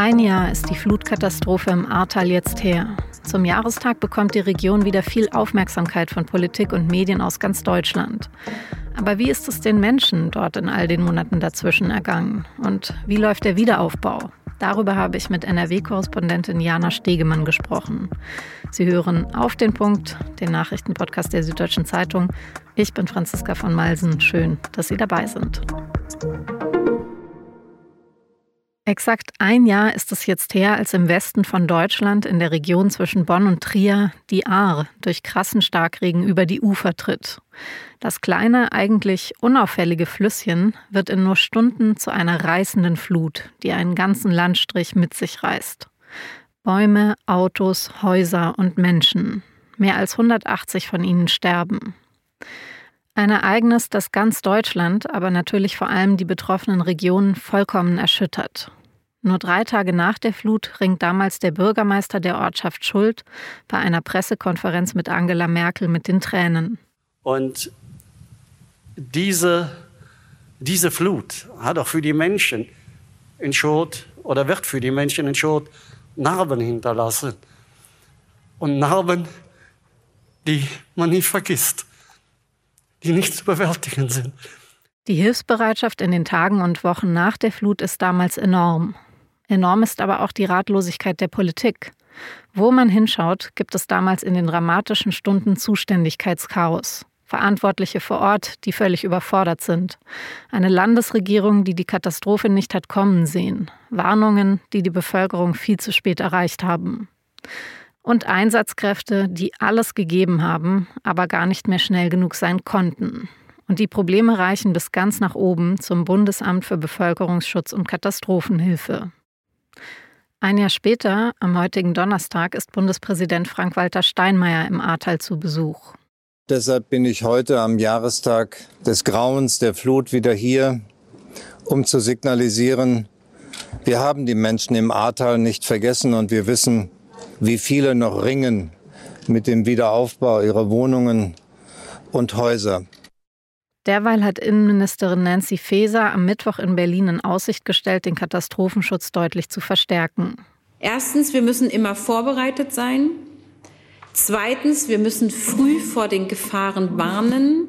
Ein Jahr ist die Flutkatastrophe im Ahrtal jetzt her. Zum Jahrestag bekommt die Region wieder viel Aufmerksamkeit von Politik und Medien aus ganz Deutschland. Aber wie ist es den Menschen dort in all den Monaten dazwischen ergangen? Und wie läuft der Wiederaufbau? Darüber habe ich mit NRW-Korrespondentin Jana Stegemann gesprochen. Sie hören auf den Punkt, den Nachrichtenpodcast der Süddeutschen Zeitung. Ich bin Franziska von Malsen. Schön, dass Sie dabei sind. Exakt ein Jahr ist es jetzt her, als im Westen von Deutschland in der Region zwischen Bonn und Trier die Ahr durch krassen Starkregen über die Ufer tritt. Das kleine, eigentlich unauffällige Flüsschen wird in nur Stunden zu einer reißenden Flut, die einen ganzen Landstrich mit sich reißt. Bäume, Autos, Häuser und Menschen. Mehr als 180 von ihnen sterben. Ein Ereignis, das ganz Deutschland, aber natürlich vor allem die betroffenen Regionen vollkommen erschüttert. Nur drei Tage nach der Flut ringt damals der Bürgermeister der Ortschaft Schuld bei einer Pressekonferenz mit Angela Merkel mit den Tränen. Und diese, diese Flut hat auch für die Menschen in Schuld oder wird für die Menschen in Schuld Narben hinterlassen. Und Narben, die man nie vergisst, die nicht zu bewältigen sind. Die Hilfsbereitschaft in den Tagen und Wochen nach der Flut ist damals enorm. Enorm ist aber auch die Ratlosigkeit der Politik. Wo man hinschaut, gibt es damals in den dramatischen Stunden Zuständigkeitschaos. Verantwortliche vor Ort, die völlig überfordert sind. Eine Landesregierung, die die Katastrophe nicht hat kommen sehen. Warnungen, die die Bevölkerung viel zu spät erreicht haben. Und Einsatzkräfte, die alles gegeben haben, aber gar nicht mehr schnell genug sein konnten. Und die Probleme reichen bis ganz nach oben zum Bundesamt für Bevölkerungsschutz und Katastrophenhilfe. Ein Jahr später, am heutigen Donnerstag, ist Bundespräsident Frank-Walter Steinmeier im Ahrtal zu Besuch. Deshalb bin ich heute am Jahrestag des Grauens der Flut wieder hier, um zu signalisieren, wir haben die Menschen im Ahrtal nicht vergessen und wir wissen, wie viele noch ringen mit dem Wiederaufbau ihrer Wohnungen und Häuser. Derweil hat Innenministerin Nancy Faeser am Mittwoch in Berlin in Aussicht gestellt, den Katastrophenschutz deutlich zu verstärken. Erstens, wir müssen immer vorbereitet sein. Zweitens, wir müssen früh vor den Gefahren warnen.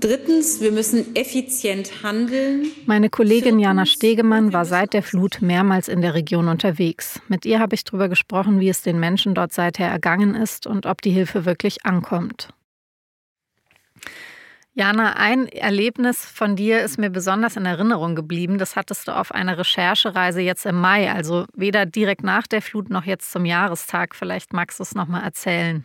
Drittens, wir müssen effizient handeln. Meine Kollegin Jana Stegemann war seit der Flut mehrmals in der Region unterwegs. Mit ihr habe ich darüber gesprochen, wie es den Menschen dort seither ergangen ist und ob die Hilfe wirklich ankommt. Jana, ein Erlebnis von dir ist mir besonders in Erinnerung geblieben. Das hattest du auf einer Recherchereise jetzt im Mai, also weder direkt nach der Flut noch jetzt zum Jahrestag. Vielleicht magst du es noch mal erzählen.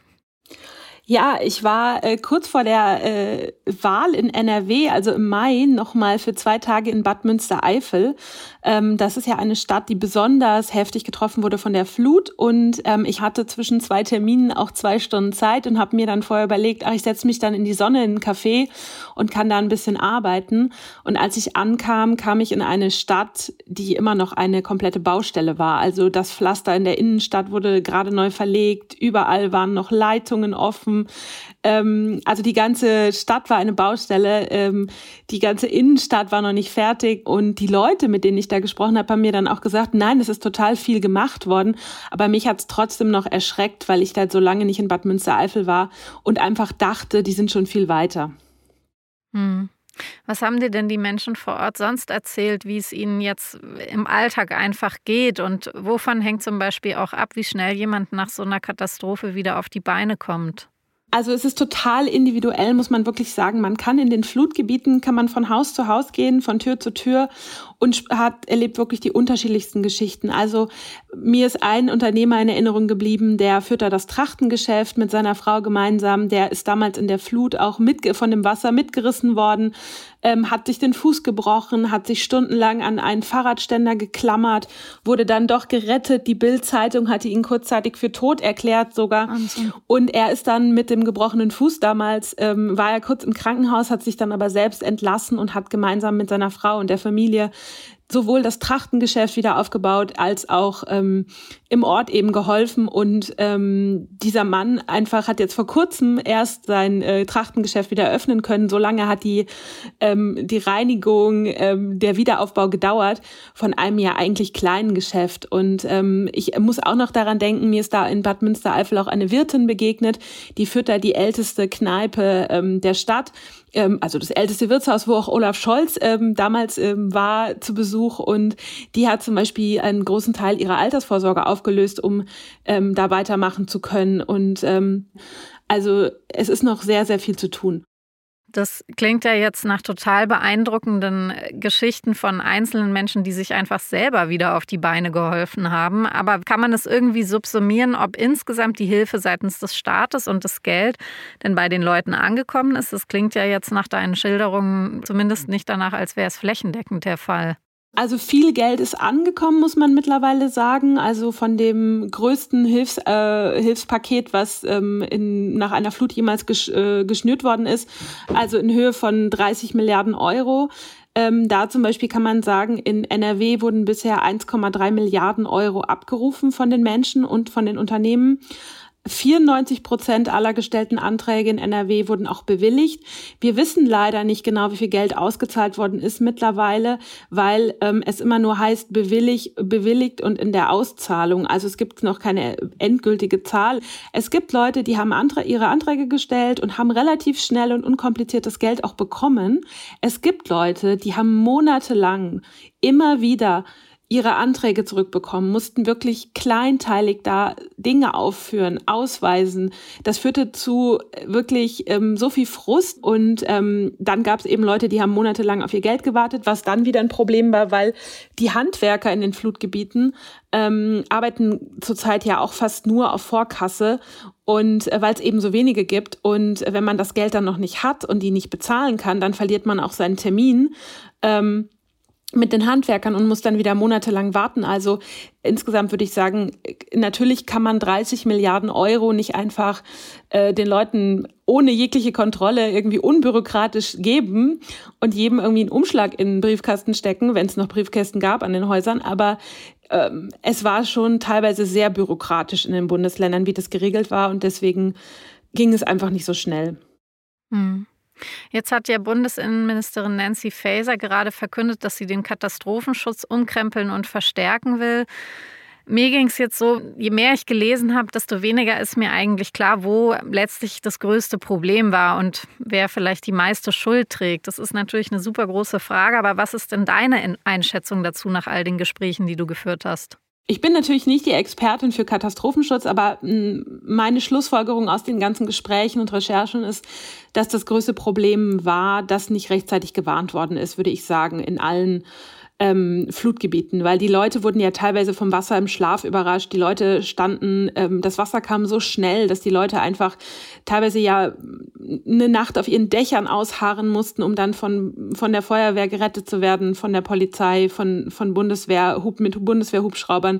Ja, ich war äh, kurz vor der äh, Wahl in NRW, also im Mai, nochmal für zwei Tage in Bad Münstereifel. Ähm, das ist ja eine Stadt, die besonders heftig getroffen wurde von der Flut. Und ähm, ich hatte zwischen zwei Terminen auch zwei Stunden Zeit und habe mir dann vorher überlegt, ach, ich setze mich dann in die Sonne in einen Café und kann da ein bisschen arbeiten. Und als ich ankam, kam ich in eine Stadt, die immer noch eine komplette Baustelle war. Also das Pflaster in der Innenstadt wurde gerade neu verlegt, überall waren noch Leitungen offen laufen. Ähm, also die ganze Stadt war eine Baustelle, ähm, die ganze Innenstadt war noch nicht fertig und die Leute, mit denen ich da gesprochen habe, haben mir dann auch gesagt, nein, es ist total viel gemacht worden, aber mich hat es trotzdem noch erschreckt, weil ich da so lange nicht in Bad Münstereifel war und einfach dachte, die sind schon viel weiter. Hm. Was haben dir denn die Menschen vor Ort sonst erzählt, wie es ihnen jetzt im Alltag einfach geht und wovon hängt zum Beispiel auch ab, wie schnell jemand nach so einer Katastrophe wieder auf die Beine kommt? Also es ist total individuell, muss man wirklich sagen. Man kann in den Flutgebieten, kann man von Haus zu Haus gehen, von Tür zu Tür und hat erlebt wirklich die unterschiedlichsten Geschichten. Also mir ist ein Unternehmer in Erinnerung geblieben, der führt da das Trachtengeschäft mit seiner Frau gemeinsam. Der ist damals in der Flut auch mit, von dem Wasser mitgerissen worden, ähm, hat sich den Fuß gebrochen, hat sich stundenlang an einen Fahrradständer geklammert, wurde dann doch gerettet. Die Bild-Zeitung hatte ihn kurzzeitig für tot erklärt sogar. Wahnsinn. Und er ist dann mit dem gebrochenen Fuß damals, ähm, war er kurz im Krankenhaus, hat sich dann aber selbst entlassen und hat gemeinsam mit seiner Frau und der Familie sowohl das Trachtengeschäft wieder aufgebaut als auch ähm, im Ort eben geholfen. Und ähm, dieser Mann einfach hat jetzt vor kurzem erst sein äh, Trachtengeschäft wieder öffnen können. So lange hat die, ähm, die Reinigung, ähm, der Wiederaufbau gedauert von einem ja eigentlich kleinen Geschäft. Und ähm, ich muss auch noch daran denken, mir ist da in Bad Münstereifel auch eine Wirtin begegnet, die führt da die älteste Kneipe ähm, der Stadt also das älteste Wirtshaus, wo auch Olaf Scholz ähm, damals ähm, war zu Besuch und die hat zum Beispiel einen großen Teil ihrer Altersvorsorge aufgelöst, um ähm, da weitermachen zu können. Und ähm, also es ist noch sehr, sehr viel zu tun. Das klingt ja jetzt nach total beeindruckenden Geschichten von einzelnen Menschen, die sich einfach selber wieder auf die Beine geholfen haben. Aber kann man es irgendwie subsumieren, ob insgesamt die Hilfe seitens des Staates und das Geld denn bei den Leuten angekommen ist? Das klingt ja jetzt nach deinen Schilderungen zumindest nicht danach, als wäre es flächendeckend der Fall. Also viel Geld ist angekommen, muss man mittlerweile sagen. Also von dem größten Hilfs, äh, Hilfspaket, was ähm, in, nach einer Flut jemals gesch, äh, geschnürt worden ist, also in Höhe von 30 Milliarden Euro. Ähm, da zum Beispiel kann man sagen, in NRW wurden bisher 1,3 Milliarden Euro abgerufen von den Menschen und von den Unternehmen. 94 Prozent aller gestellten Anträge in NRW wurden auch bewilligt. Wir wissen leider nicht genau, wie viel Geld ausgezahlt worden ist mittlerweile, weil ähm, es immer nur heißt bewilligt, bewilligt und in der Auszahlung. Also es gibt noch keine endgültige Zahl. Es gibt Leute, die haben Anträ ihre Anträge gestellt und haben relativ schnell und unkompliziert das Geld auch bekommen. Es gibt Leute, die haben monatelang immer wieder ihre Anträge zurückbekommen, mussten wirklich kleinteilig da Dinge aufführen, ausweisen. Das führte zu wirklich ähm, so viel Frust und ähm, dann gab es eben Leute, die haben monatelang auf ihr Geld gewartet, was dann wieder ein Problem war, weil die Handwerker in den Flutgebieten ähm, arbeiten zurzeit ja auch fast nur auf Vorkasse und äh, weil es eben so wenige gibt und wenn man das Geld dann noch nicht hat und die nicht bezahlen kann, dann verliert man auch seinen Termin. Ähm, mit den Handwerkern und muss dann wieder monatelang warten. Also insgesamt würde ich sagen, natürlich kann man 30 Milliarden Euro nicht einfach äh, den Leuten ohne jegliche Kontrolle irgendwie unbürokratisch geben und jedem irgendwie einen Umschlag in den Briefkasten stecken, wenn es noch Briefkästen gab an den Häusern. Aber ähm, es war schon teilweise sehr bürokratisch in den Bundesländern, wie das geregelt war und deswegen ging es einfach nicht so schnell. Hm. Jetzt hat ja Bundesinnenministerin Nancy Faeser gerade verkündet, dass sie den Katastrophenschutz umkrempeln und verstärken will. Mir ging es jetzt so, je mehr ich gelesen habe, desto weniger ist mir eigentlich klar, wo letztlich das größte Problem war und wer vielleicht die meiste Schuld trägt. Das ist natürlich eine super große Frage, aber was ist denn deine Einschätzung dazu nach all den Gesprächen, die du geführt hast? Ich bin natürlich nicht die Expertin für Katastrophenschutz, aber hm, meine Schlussfolgerung aus den ganzen Gesprächen und Recherchen ist, dass das größte Problem war, dass nicht rechtzeitig gewarnt worden ist, würde ich sagen, in allen ähm, Flutgebieten, weil die Leute wurden ja teilweise vom Wasser im Schlaf überrascht. Die Leute standen, ähm, das Wasser kam so schnell, dass die Leute einfach teilweise ja eine Nacht auf ihren Dächern ausharren mussten, um dann von, von der Feuerwehr gerettet zu werden, von der Polizei, von, von Bundeswehr, mit Bundeswehrhubschraubern.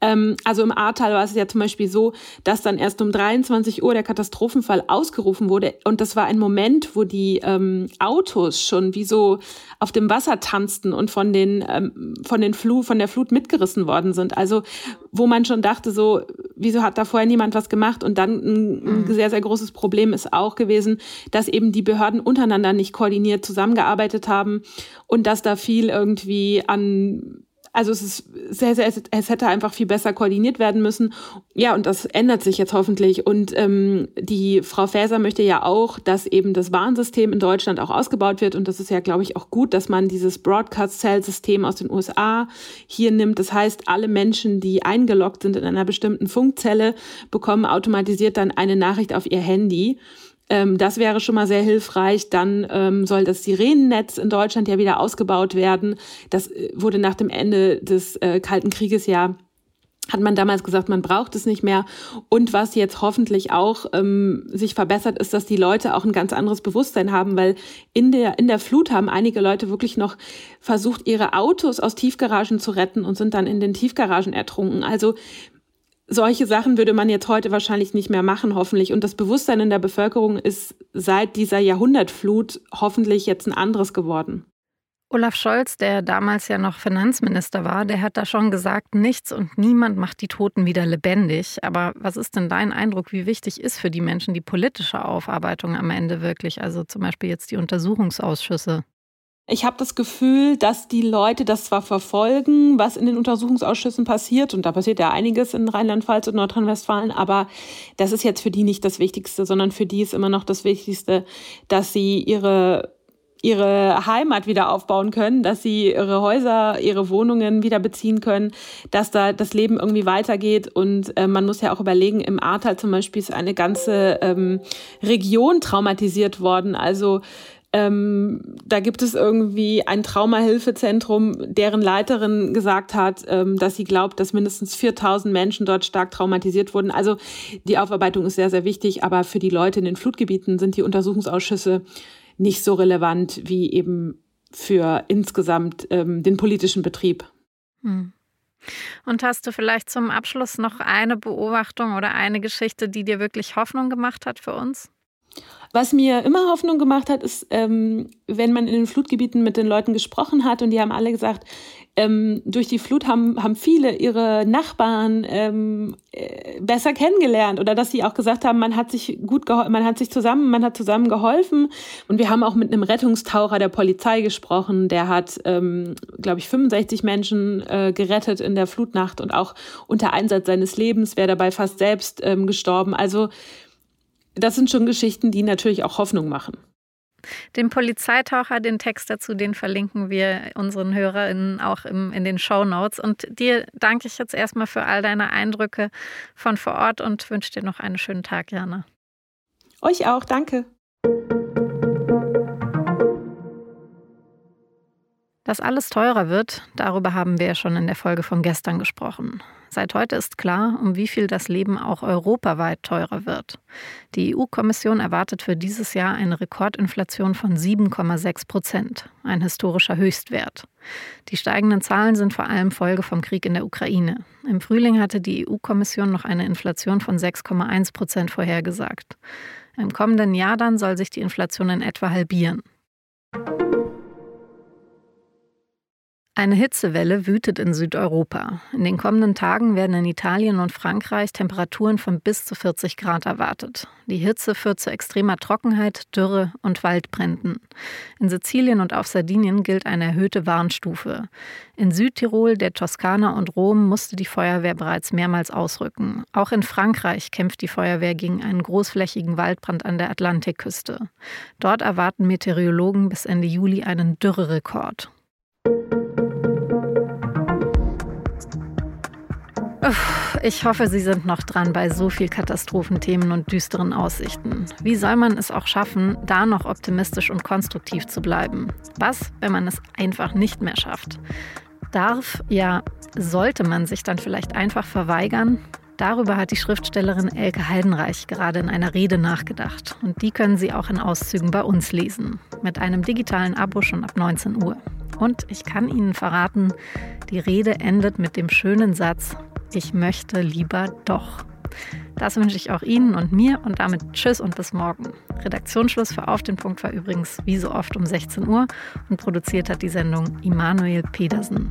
Ähm, also im Ahrtal war es ja zum Beispiel so, dass dann erst um 23 Uhr der Katastrophenfall ausgerufen wurde. Und das war ein Moment, wo die ähm, Autos schon wie so auf dem Wasser tanzten und von den, ähm, von den Flu, von der Flut mitgerissen worden sind. Also, wo man schon dachte, so, wieso hat da vorher niemand was gemacht? Und dann ein, ein mhm. sehr, sehr großes Problem ist auch gewesen, dass eben die Behörden untereinander nicht koordiniert zusammengearbeitet haben und dass da viel irgendwie an also es ist sehr, sehr, es hätte einfach viel besser koordiniert werden müssen. Ja, und das ändert sich jetzt hoffentlich. Und ähm, die Frau Faeser möchte ja auch, dass eben das Warnsystem in Deutschland auch ausgebaut wird. Und das ist ja, glaube ich, auch gut, dass man dieses Broadcast-Cell-System aus den USA hier nimmt. Das heißt, alle Menschen, die eingeloggt sind in einer bestimmten Funkzelle, bekommen automatisiert dann eine Nachricht auf ihr Handy. Ähm, das wäre schon mal sehr hilfreich. Dann ähm, soll das Sirenennetz in Deutschland ja wieder ausgebaut werden. Das äh, wurde nach dem Ende des äh, Kalten Krieges ja hat man damals gesagt, man braucht es nicht mehr. Und was jetzt hoffentlich auch ähm, sich verbessert, ist, dass die Leute auch ein ganz anderes Bewusstsein haben, weil in der, in der Flut haben einige Leute wirklich noch versucht, ihre Autos aus Tiefgaragen zu retten und sind dann in den Tiefgaragen ertrunken. Also solche Sachen würde man jetzt heute wahrscheinlich nicht mehr machen, hoffentlich. Und das Bewusstsein in der Bevölkerung ist seit dieser Jahrhundertflut hoffentlich jetzt ein anderes geworden. Olaf Scholz, der damals ja noch Finanzminister war, der hat da schon gesagt, nichts und niemand macht die Toten wieder lebendig. Aber was ist denn dein Eindruck, wie wichtig ist für die Menschen die politische Aufarbeitung am Ende wirklich? Also zum Beispiel jetzt die Untersuchungsausschüsse. Ich habe das Gefühl, dass die Leute das zwar verfolgen, was in den Untersuchungsausschüssen passiert, und da passiert ja einiges in Rheinland-Pfalz und Nordrhein-Westfalen, aber das ist jetzt für die nicht das Wichtigste, sondern für die ist immer noch das Wichtigste, dass sie ihre ihre Heimat wieder aufbauen können, dass sie ihre Häuser, ihre Wohnungen wieder beziehen können, dass da das Leben irgendwie weitergeht. Und äh, man muss ja auch überlegen, im Ahrtal zum Beispiel ist eine ganze ähm, Region traumatisiert worden. Also ähm, da gibt es irgendwie ein Traumahilfezentrum, deren Leiterin gesagt hat, ähm, dass sie glaubt, dass mindestens 4000 Menschen dort stark traumatisiert wurden. Also die Aufarbeitung ist sehr, sehr wichtig, aber für die Leute in den Flutgebieten sind die Untersuchungsausschüsse nicht so relevant wie eben für insgesamt ähm, den politischen Betrieb. Hm. Und hast du vielleicht zum Abschluss noch eine Beobachtung oder eine Geschichte, die dir wirklich Hoffnung gemacht hat für uns? Was mir immer Hoffnung gemacht hat, ist, ähm, wenn man in den Flutgebieten mit den Leuten gesprochen hat und die haben alle gesagt, ähm, durch die Flut haben, haben viele ihre Nachbarn ähm, äh, besser kennengelernt oder dass sie auch gesagt haben, man hat sich gut man hat sich zusammen, man hat zusammen geholfen und wir haben auch mit einem Rettungstaucher der Polizei gesprochen, der hat, ähm, glaube ich, 65 Menschen äh, gerettet in der Flutnacht und auch unter Einsatz seines Lebens wäre dabei fast selbst ähm, gestorben. Also das sind schon Geschichten, die natürlich auch Hoffnung machen. Den Polizeitaucher, den Text dazu, den verlinken wir unseren HörerInnen auch im, in den Show Notes. Und dir danke ich jetzt erstmal für all deine Eindrücke von vor Ort und wünsche dir noch einen schönen Tag, Jana. Euch auch, danke. Dass alles teurer wird, darüber haben wir ja schon in der Folge von gestern gesprochen. Seit heute ist klar, um wie viel das Leben auch europaweit teurer wird. Die EU-Kommission erwartet für dieses Jahr eine Rekordinflation von 7,6 Prozent, ein historischer Höchstwert. Die steigenden Zahlen sind vor allem Folge vom Krieg in der Ukraine. Im Frühling hatte die EU-Kommission noch eine Inflation von 6,1 Prozent vorhergesagt. Im kommenden Jahr dann soll sich die Inflation in etwa halbieren. Eine Hitzewelle wütet in Südeuropa. In den kommenden Tagen werden in Italien und Frankreich Temperaturen von bis zu 40 Grad erwartet. Die Hitze führt zu extremer Trockenheit, Dürre und Waldbränden. In Sizilien und auf Sardinien gilt eine erhöhte Warnstufe. In Südtirol, der Toskana und Rom musste die Feuerwehr bereits mehrmals ausrücken. Auch in Frankreich kämpft die Feuerwehr gegen einen großflächigen Waldbrand an der Atlantikküste. Dort erwarten Meteorologen bis Ende Juli einen Dürrerekord. Ich hoffe, Sie sind noch dran bei so viel Katastrophenthemen und düsteren Aussichten. Wie soll man es auch schaffen, da noch optimistisch und konstruktiv zu bleiben? Was, wenn man es einfach nicht mehr schafft? Darf, ja, sollte man sich dann vielleicht einfach verweigern? Darüber hat die Schriftstellerin Elke Heidenreich gerade in einer Rede nachgedacht. Und die können Sie auch in Auszügen bei uns lesen. Mit einem digitalen Abo schon ab 19 Uhr. Und ich kann Ihnen verraten, die Rede endet mit dem schönen Satz, ich möchte lieber doch. Das wünsche ich auch Ihnen und mir und damit Tschüss und bis morgen. Redaktionsschluss für Auf den Punkt war übrigens wie so oft um 16 Uhr und produziert hat die Sendung Immanuel Pedersen.